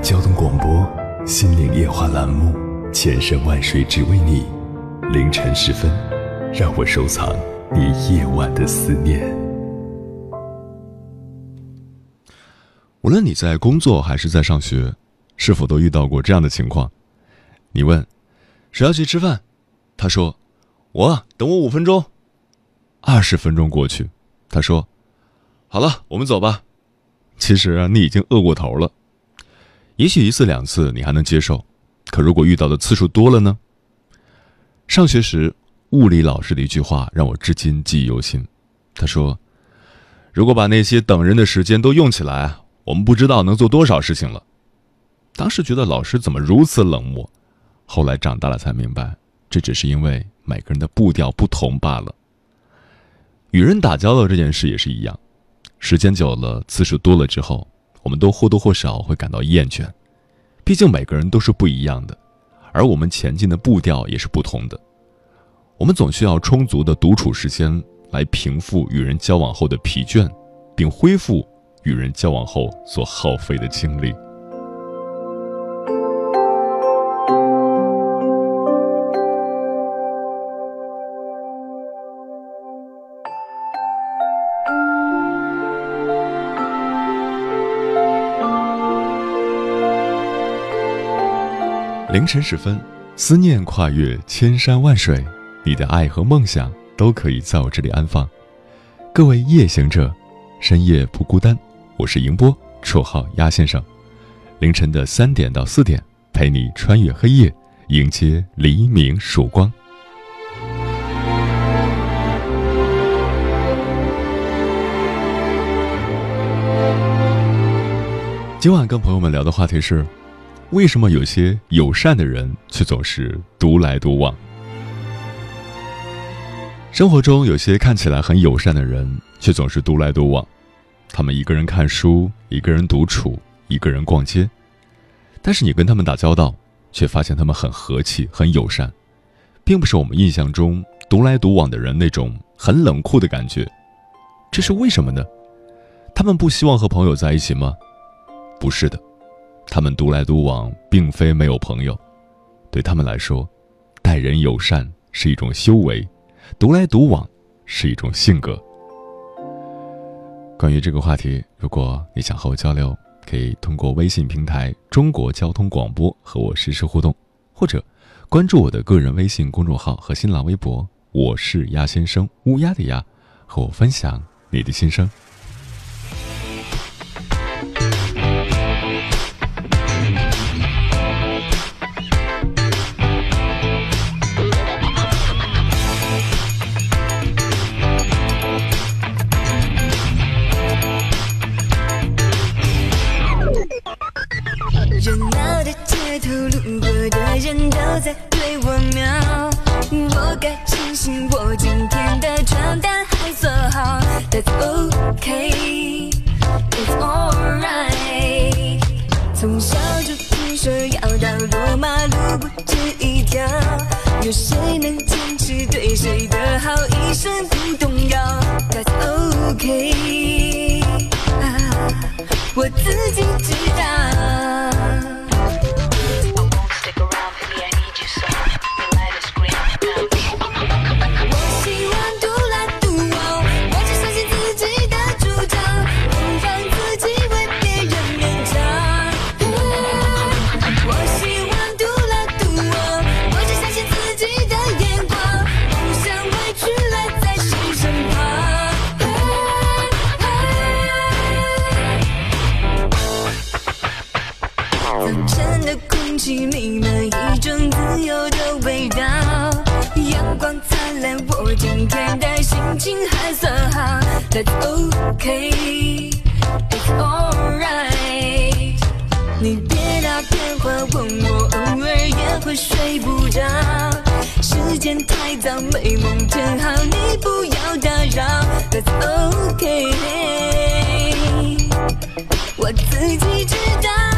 交通广播《心灵夜话》栏目，千山万水只为你，凌晨时分，让我收藏你夜晚的思念。无论你在工作还是在上学，是否都遇到过这样的情况？你问谁要去吃饭，他说我等我五分钟。二十分钟过去，他说好了，我们走吧。其实，你已经饿过头了。也许一次两次你还能接受，可如果遇到的次数多了呢？上学时，物理老师的一句话让我至今记忆犹新。他说：“如果把那些等人的时间都用起来，我们不知道能做多少事情了。”当时觉得老师怎么如此冷漠，后来长大了才明白，这只是因为每个人的步调不同罢了。与人打交道这件事也是一样。时间久了，次数多了之后，我们都或多或少会感到厌倦。毕竟每个人都是不一样的，而我们前进的步调也是不同的。我们总需要充足的独处时间来平复与人交往后的疲倦，并恢复与人交往后所耗费的精力。凌晨时分，思念跨越千山万水，你的爱和梦想都可以在我这里安放。各位夜行者，深夜不孤单。我是迎波，绰号鸭先生。凌晨的三点到四点，陪你穿越黑夜，迎接黎明曙光。今晚跟朋友们聊的话题是。为什么有些友善的人却总是独来独往？生活中有些看起来很友善的人，却总是独来独往。他们一个人看书，一个人独处，一个人逛街。但是你跟他们打交道，却发现他们很和气、很友善，并不是我们印象中独来独往的人那种很冷酷的感觉。这是为什么呢？他们不希望和朋友在一起吗？不是的。他们独来独往，并非没有朋友。对他们来说，待人友善是一种修为，独来独往是一种性格。关于这个话题，如果你想和我交流，可以通过微信平台“中国交通广播”和我实时互动，或者关注我的个人微信公众号和新浪微博“我是鸭先生”（乌鸦的鸭），和我分享你的心声。自己。记我偶尔也会睡不着，时间太早，美梦正好，你不要打扰。that's ok，我自己知道。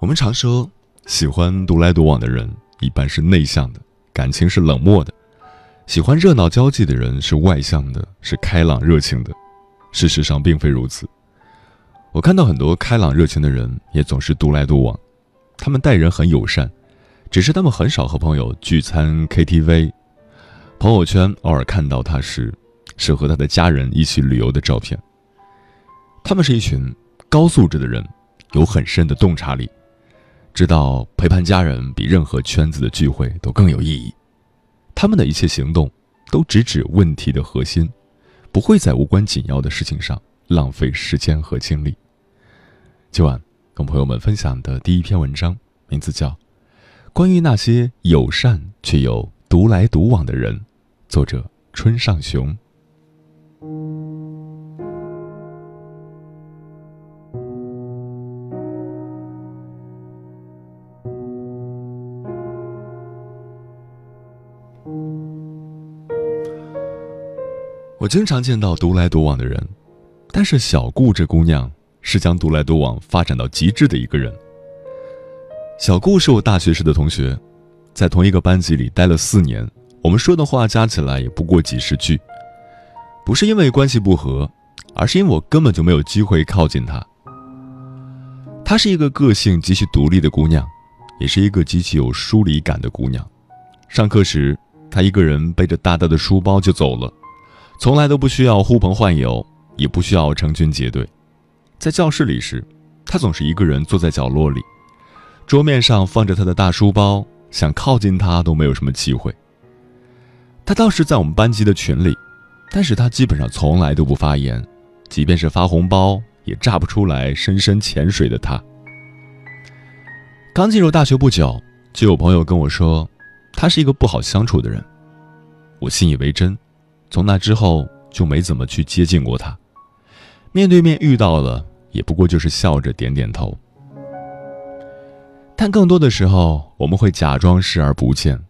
我们常说，喜欢独来独往的人一般是内向的，感情是冷漠的；喜欢热闹交际的人是外向的，是开朗热情的。事实上并非如此。我看到很多开朗热情的人也总是独来独往，他们待人很友善，只是他们很少和朋友聚餐 KTV。朋友圈偶尔看到他时，是和他的家人一起旅游的照片。他们是一群高素质的人，有很深的洞察力。知道陪伴家人比任何圈子的聚会都更有意义。他们的一切行动都直指问题的核心，不会在无关紧要的事情上浪费时间和精力。今晚跟朋友们分享的第一篇文章，名字叫《关于那些友善却又独来独往的人》，作者春上雄。我经常见到独来独往的人，但是小顾这姑娘是将独来独往发展到极致的一个人。小顾是我大学时的同学，在同一个班级里待了四年，我们说的话加起来也不过几十句。不是因为关系不和，而是因为我根本就没有机会靠近她。她是一个个性极其独立的姑娘，也是一个极其有疏离感的姑娘。上课时，她一个人背着大大的书包就走了。从来都不需要呼朋唤友，也不需要成群结队。在教室里时，他总是一个人坐在角落里，桌面上放着他的大书包，想靠近他都没有什么机会。他倒是在我们班级的群里，但是他基本上从来都不发言，即便是发红包，也炸不出来深深潜水的他。刚进入大学不久，就有朋友跟我说，他是一个不好相处的人。我信以为真，从那之后就没怎么去接近过他。面对面遇到了，也不过就是笑着点点头。但更多的时候，我们会假装视而不见。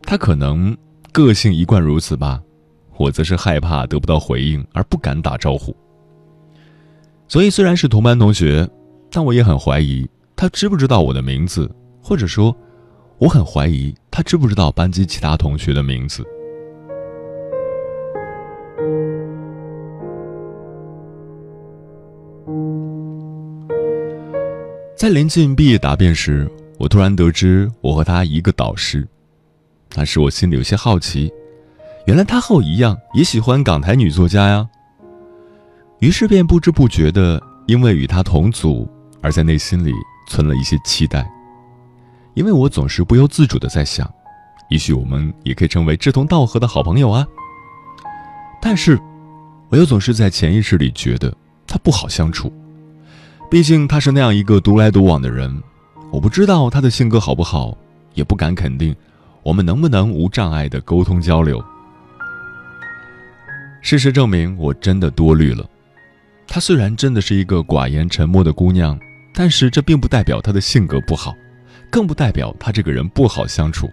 他可能个性一贯如此吧，我则是害怕得不到回应而不敢打招呼。所以虽然是同班同学，但我也很怀疑他知不知道我的名字，或者说，我很怀疑他知不知道班级其他同学的名字。在临近毕业答辩时，我突然得知我和他一个导师，那时我心里有些好奇，原来他和我一样也喜欢港台女作家呀。于是便不知不觉的，因为与他同组，而在内心里存了一些期待，因为我总是不由自主的在想，也许我们也可以成为志同道合的好朋友啊。但是，我又总是在潜意识里觉得他不好相处。毕竟他是那样一个独来独往的人，我不知道他的性格好不好，也不敢肯定我们能不能无障碍的沟通交流。事实证明，我真的多虑了。她虽然真的是一个寡言沉默的姑娘，但是这并不代表她的性格不好，更不代表她这个人不好相处。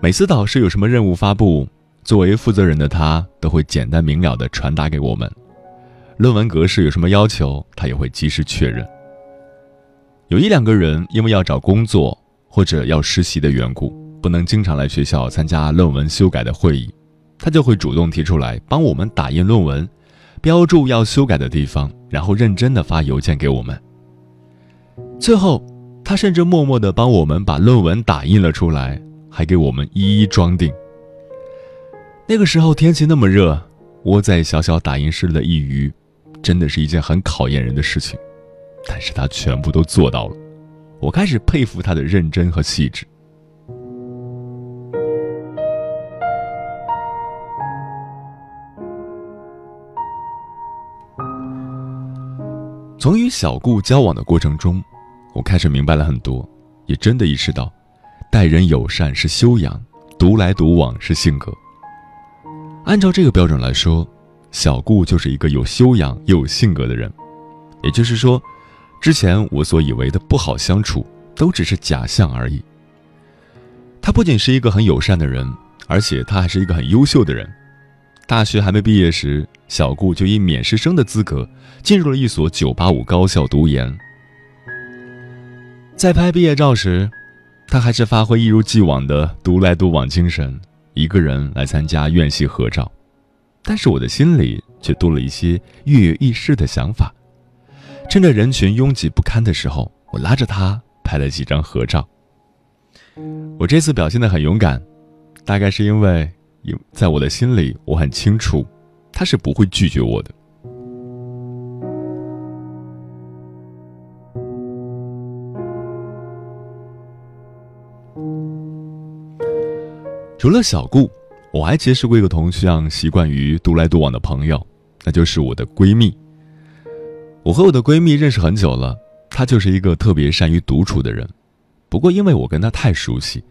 每次导师有什么任务发布，作为负责人的他都会简单明了的传达给我们。论文格式有什么要求，他也会及时确认。有一两个人因为要找工作或者要实习的缘故，不能经常来学校参加论文修改的会议，他就会主动提出来帮我们打印论文，标注要修改的地方，然后认真的发邮件给我们。最后，他甚至默默的帮我们把论文打印了出来，还给我们一一装订。那个时候天气那么热，窝在小小打印室的一隅。真的是一件很考验人的事情，但是他全部都做到了，我开始佩服他的认真和细致。从与小顾交往的过程中，我开始明白了很多，也真的意识到，待人友善是修养，独来独往是性格。按照这个标准来说。小顾就是一个有修养又有性格的人，也就是说，之前我所以为的不好相处，都只是假象而已。他不仅是一个很友善的人，而且他还是一个很优秀的人。大学还没毕业时，小顾就以免试生的资格进入了一所985高校读研。在拍毕业照时，他还是发挥一如既往的独来独往精神，一个人来参加院系合照。但是我的心里却多了一些跃跃欲试的想法。趁着人群拥挤不堪的时候，我拉着他拍了几张合照。我这次表现得很勇敢，大概是因为，在我的心里，我很清楚，他是不会拒绝我的。除了小顾。我还结识过一个同样习惯于独来独往的朋友，那就是我的闺蜜。我和我的闺蜜认识很久了，她就是一个特别善于独处的人。不过因为我跟她太熟悉，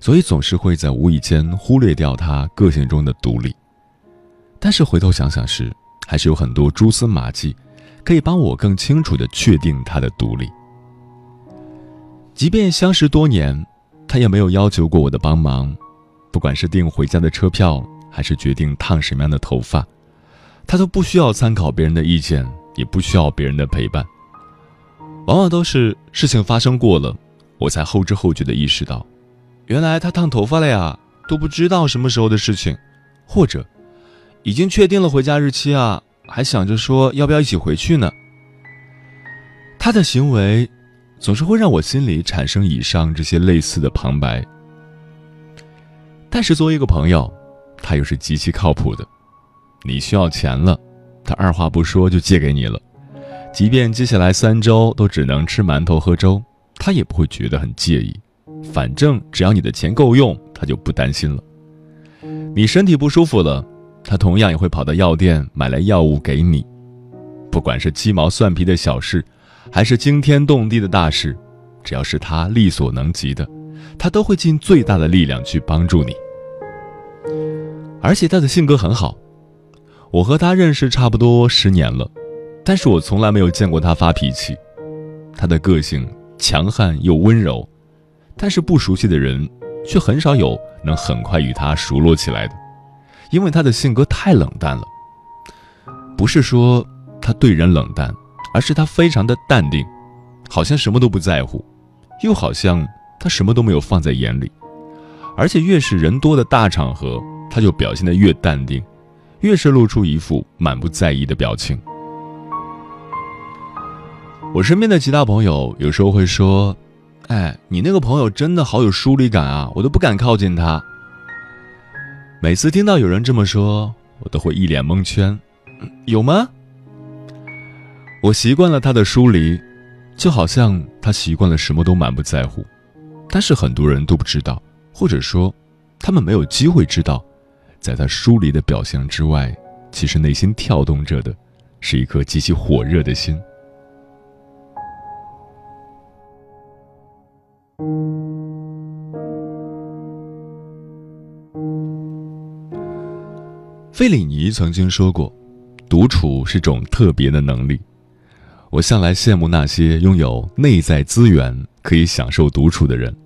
所以总是会在无意间忽略掉她个性中的独立。但是回头想想时，还是有很多蛛丝马迹，可以帮我更清楚地确定她的独立。即便相识多年，她也没有要求过我的帮忙。不管是订回家的车票，还是决定烫什么样的头发，他都不需要参考别人的意见，也不需要别人的陪伴。往往都是事情发生过了，我才后知后觉的意识到，原来他烫头发了呀，都不知道什么时候的事情，或者已经确定了回家日期啊，还想着说要不要一起回去呢。他的行为，总是会让我心里产生以上这些类似的旁白。但是作为一个朋友，他又是极其靠谱的。你需要钱了，他二话不说就借给你了。即便接下来三周都只能吃馒头喝粥，他也不会觉得很介意。反正只要你的钱够用，他就不担心了。你身体不舒服了，他同样也会跑到药店买来药物给你。不管是鸡毛蒜皮的小事，还是惊天动地的大事，只要是他力所能及的，他都会尽最大的力量去帮助你。而且他的性格很好，我和他认识差不多十年了，但是我从来没有见过他发脾气。他的个性强悍又温柔，但是不熟悉的人却很少有能很快与他熟络起来的，因为他的性格太冷淡了。不是说他对人冷淡，而是他非常的淡定，好像什么都不在乎，又好像他什么都没有放在眼里。而且越是人多的大场合，他就表现得越淡定，越是露出一副满不在意的表情。我身边的其他朋友有时候会说：“哎，你那个朋友真的好有疏离感啊，我都不敢靠近他。”每次听到有人这么说，我都会一脸蒙圈。有吗？我习惯了他的疏离，就好像他习惯了什么都满不在乎。但是很多人都不知道，或者说，他们没有机会知道，在他疏离的表象之外，其实内心跳动着的，是一颗极其火热的心。费里尼曾经说过。独处是种特别的能力，我向来羡慕那些拥有内在资源可以享受独处的人，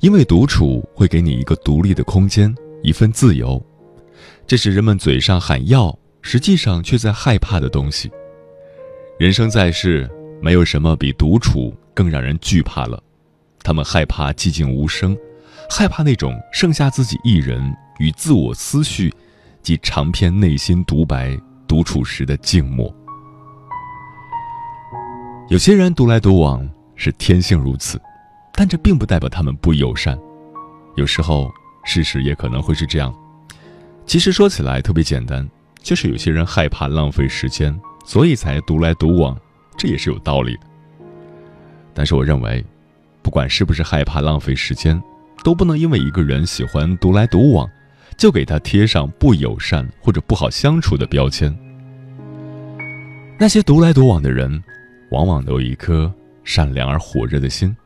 因为独处会给你一个独立的空间，一份自由，这是人们嘴上喊要，实际上却在害怕的东西。人生在世，没有什么比独处更让人惧怕了，他们害怕寂静无声，害怕那种剩下自己一人与自我思绪及长篇内心独白。独处时的静默，有些人独来独往是天性如此，但这并不代表他们不友善。有时候，事实也可能会是这样。其实说起来特别简单，就是有些人害怕浪费时间，所以才独来独往，这也是有道理的。但是我认为，不管是不是害怕浪费时间，都不能因为一个人喜欢独来独往。就给他贴上不友善或者不好相处的标签。那些独来独往的人，往往都有一颗善良而火热的心，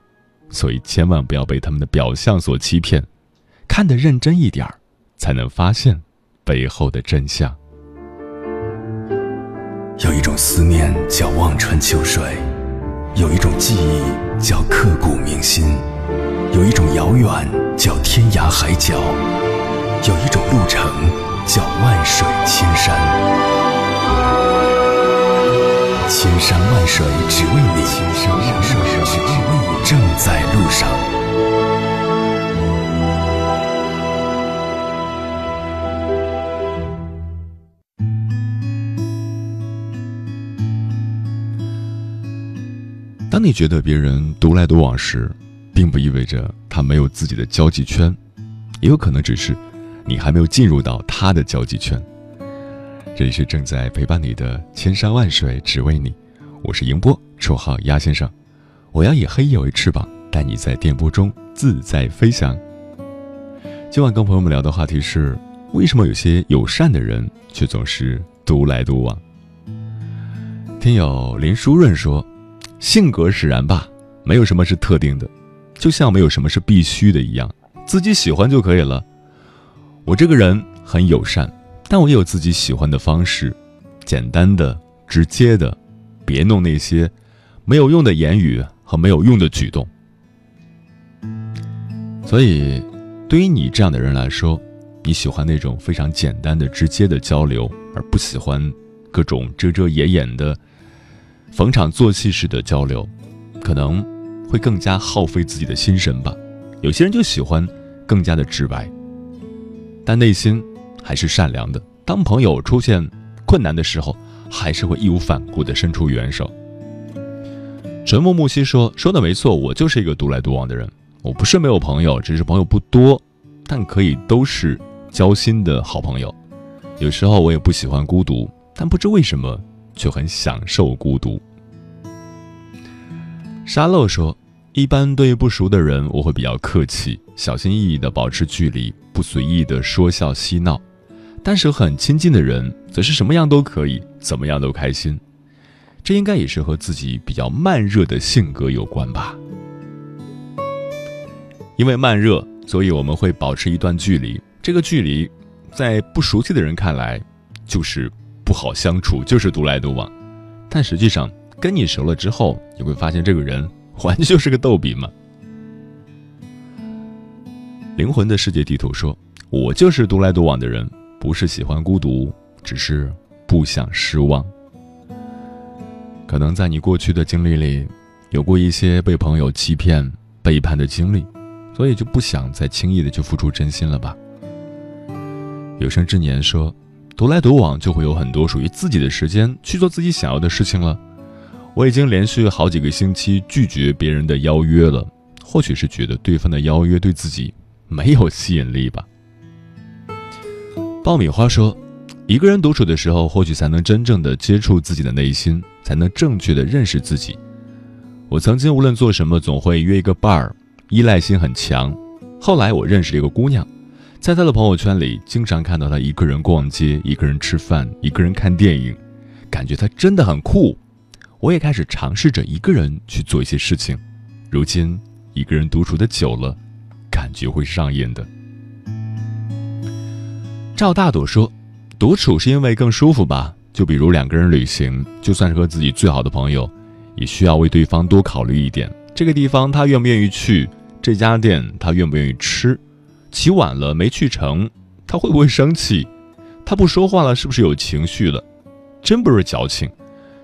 所以千万不要被他们的表象所欺骗，看得认真一点儿，才能发现背后的真相。有一种思念叫望穿秋水，有一种记忆叫刻骨铭心，有一种遥远叫天涯海角。有一种路程叫万水千山，千山万水只为你，千山万水只为你，正在路上。当你觉得别人独来独往时，并不意味着他没有自己的交际圈，也有可能只是。你还没有进入到他的交际圈。这里是正在陪伴你的千山万水只为你，我是迎波，绰号鸭先生。我要以黑夜为翅膀，带你在电波中自在飞翔。今晚跟朋友们聊的话题是：为什么有些友善的人却总是独来独往？听友林书润说，性格使然吧，没有什么是特定的，就像没有什么是必须的一样，自己喜欢就可以了。我这个人很友善，但我也有自己喜欢的方式，简单的、直接的，别弄那些没有用的言语和没有用的举动。所以，对于你这样的人来说，你喜欢那种非常简单的、直接的交流，而不喜欢各种遮遮掩掩的、逢场作戏式的交流，可能会更加耗费自己的心神吧。有些人就喜欢更加的直白。但内心还是善良的。当朋友出现困难的时候，还是会义无反顾地伸出援手。沉默木兮说：“说的没错，我就是一个独来独往的人。我不是没有朋友，只是朋友不多，但可以都是交心的好朋友。有时候我也不喜欢孤独，但不知为什么却很享受孤独。”沙漏说：“一般对于不熟的人，我会比较客气，小心翼翼地保持距离。”不随意的说笑嬉闹，但是很亲近的人则是什么样都可以，怎么样都开心。这应该也是和自己比较慢热的性格有关吧。因为慢热，所以我们会保持一段距离。这个距离，在不熟悉的人看来，就是不好相处，就是独来独往。但实际上，跟你熟了之后，你会发现这个人完全就是个逗比嘛。灵魂的世界地图说：“我就是独来独往的人，不是喜欢孤独，只是不想失望。”可能在你过去的经历里，有过一些被朋友欺骗、背叛的经历，所以就不想再轻易的去付出真心了吧。有生之年说，独来独往就会有很多属于自己的时间去做自己想要的事情了。我已经连续好几个星期拒绝别人的邀约了，或许是觉得对方的邀约对自己没有吸引力吧。爆米花说。一个人独处的时候，或许才能真正的接触自己的内心，才能正确的认识自己。我曾经无论做什么，总会约一个伴儿，依赖性很强。后来我认识了一个姑娘，在她的朋友圈里，经常看到她一个人逛街，一个人吃饭，一个人看电影，感觉她真的很酷。我也开始尝试着一个人去做一些事情。如今一个人独处的久了，感觉会上瘾的。赵大朵说。独处是因为更舒服吧？就比如两个人旅行，就算是和自己最好的朋友，也需要为对方多考虑一点。这个地方他愿不愿意去？这家店他愿不愿意吃？起晚了没去成，他会不会生气？他不说话了，是不是有情绪了？真不是矫情，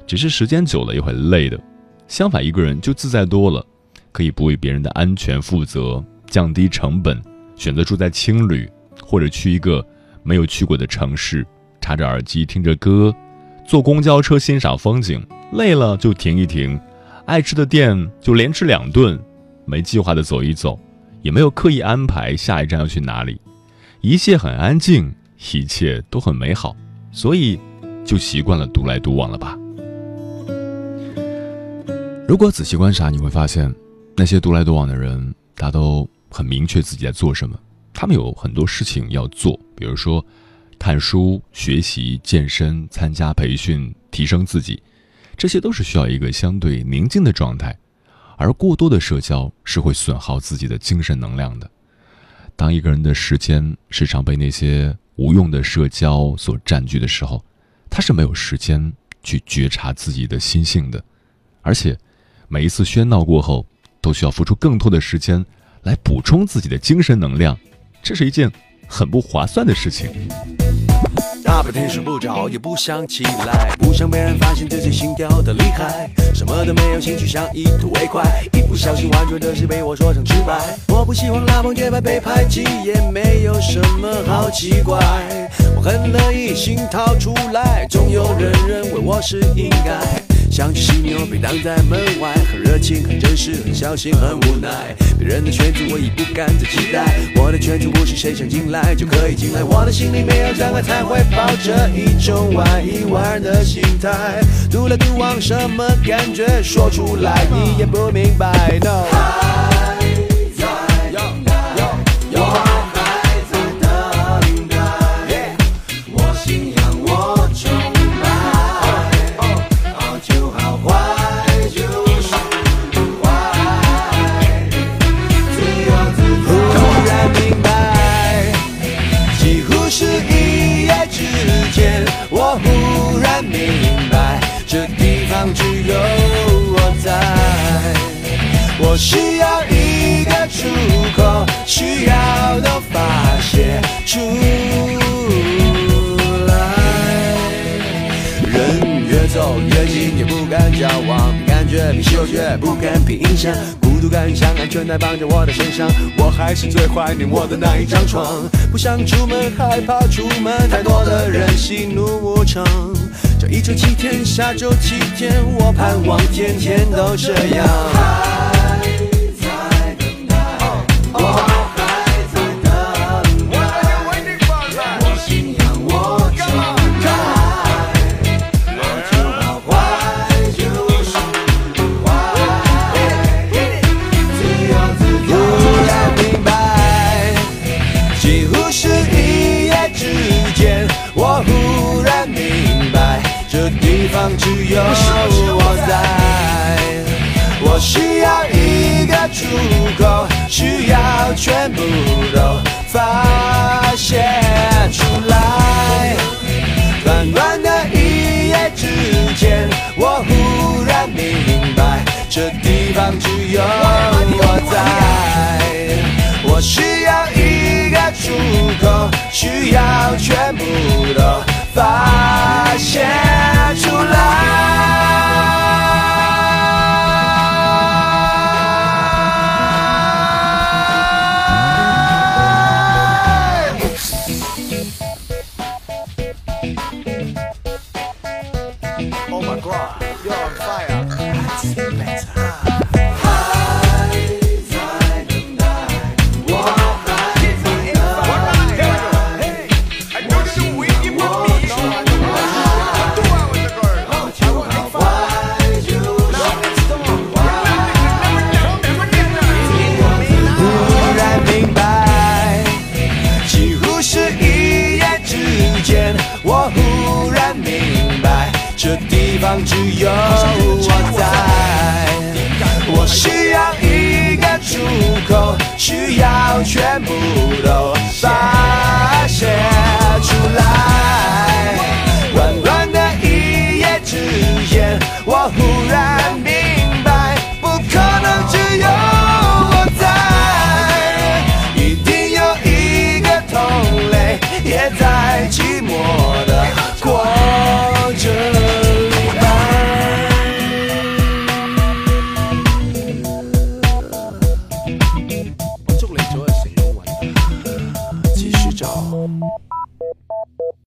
只是时间久了也会累的。相反，一个人就自在多了，可以不为别人的安全负责，降低成本，选择住在青旅，或者去一个。没有去过的城市，插着耳机听着歌，坐公交车欣赏风景，累了就停一停，爱吃的店就连吃两顿，没计划的走一走，也没有刻意安排下一站要去哪里，一切很安静，一切都很美好，所以就习惯了独来独往了吧。如果仔细观察，你会发现，那些独来独往的人，他都很明确自己在做什么。他们有很多事情要做，比如说看书、学习、健身、参加培训、提升自己，这些都是需要一个相对宁静的状态。而过多的社交是会损耗自己的精神能量的。当一个人的时间时常被那些无用的社交所占据的时候，他是没有时间去觉察自己的心性的。而且，每一次喧闹过后，都需要付出更多的时间来补充自己的精神能量。这是一件很不划算的事情。大白天睡不着，也不想起来，不想被人发现自己心跳的厉害，什么都没有兴趣，想一吐为快，一不小心婉转的事被我说成直白。我不希望拉帮结派被排挤，也没有什么好奇怪，我很乐意心掏出来，总有人认为我是应该。想起犀牛被挡在门外，很热情，很真实，很小心，很无奈。别人的圈子我已不敢再期待，我的圈子不是谁想进来就可以进来。我的心里没有障碍，才会抱着一种玩一玩的心态。独来独往什么感觉？说出来你也不明白。感像安全带绑在我的身上，我还是最怀念我的那一张床。不想出门，害怕出门，太多的人喜怒无常。这一周七天，下周七天，我盼望天天都这样。全部都发泄出来。短短的一夜之间，我忽然明白，这地方只有我在。我需要一个出口，需要全部都发泄只有我在。我需要一个出口，需要全部都发泄出来。短短的一夜之间，我忽然